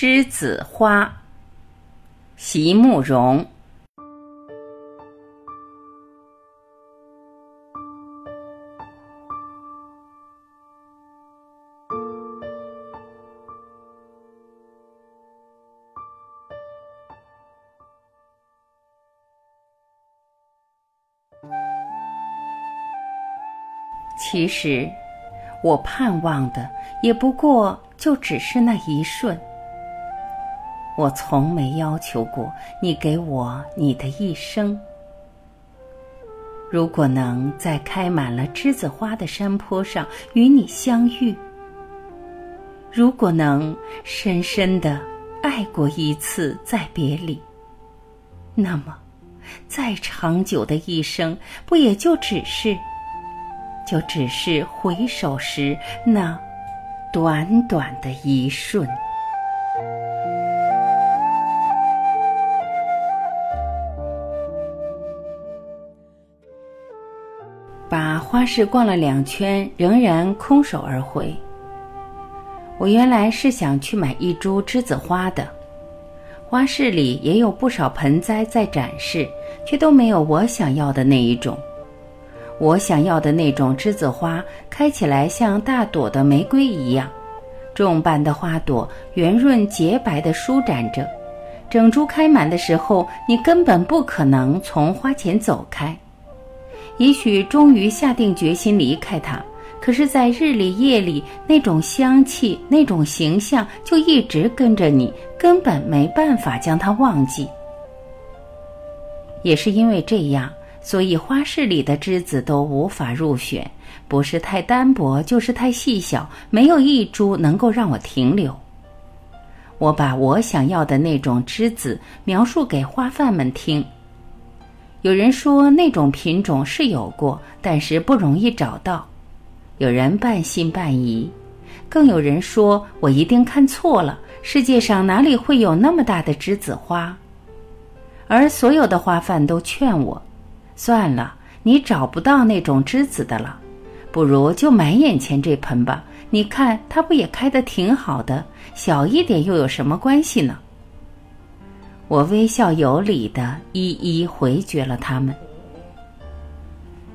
栀子花，席慕容。其实，我盼望的也不过就只是那一瞬。我从没要求过你给我你的一生。如果能在开满了栀子花的山坡上与你相遇，如果能深深的爱过一次再别离，那么，再长久的一生，不也就只是？就只是回首时那短短的一瞬。花市逛了两圈，仍然空手而回。我原来是想去买一株栀子花的，花市里也有不少盆栽在展示，却都没有我想要的那一种。我想要的那种栀子花，开起来像大朵的玫瑰一样，重瓣的花朵圆润洁白的舒展着，整株开满的时候，你根本不可能从花前走开。也许终于下定决心离开它，可是，在日里夜里，那种香气、那种形象就一直跟着你，根本没办法将它忘记。也是因为这样。所以花市里的栀子都无法入选，不是太单薄，就是太细小，没有一株能够让我停留。我把我想要的那种栀子描述给花贩们听。有人说那种品种是有过，但是不容易找到。有人半信半疑，更有人说我一定看错了，世界上哪里会有那么大的栀子花？而所有的花贩都劝我。算了，你找不到那种栀子的了，不如就买眼前这盆吧。你看它不也开得挺好的，小一点又有什么关系呢？我微笑有礼的一一回绝了他们。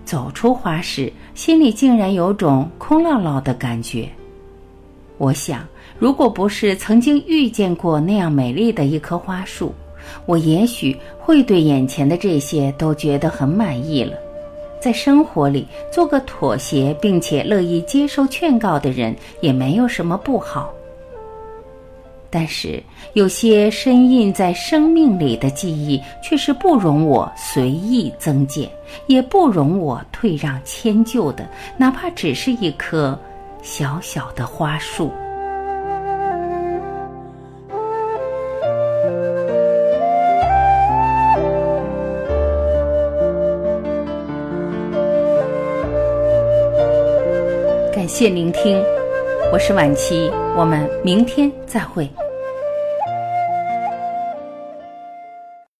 走出花市，心里竟然有种空落落的感觉。我想，如果不是曾经遇见过那样美丽的一棵花树。我也许会对眼前的这些都觉得很满意了，在生活里做个妥协并且乐意接受劝告的人也没有什么不好。但是有些深印在生命里的记忆，却是不容我随意增减，也不容我退让迁就的，哪怕只是一棵小小的花树。感谢聆听，我是晚琪，我们明天再会。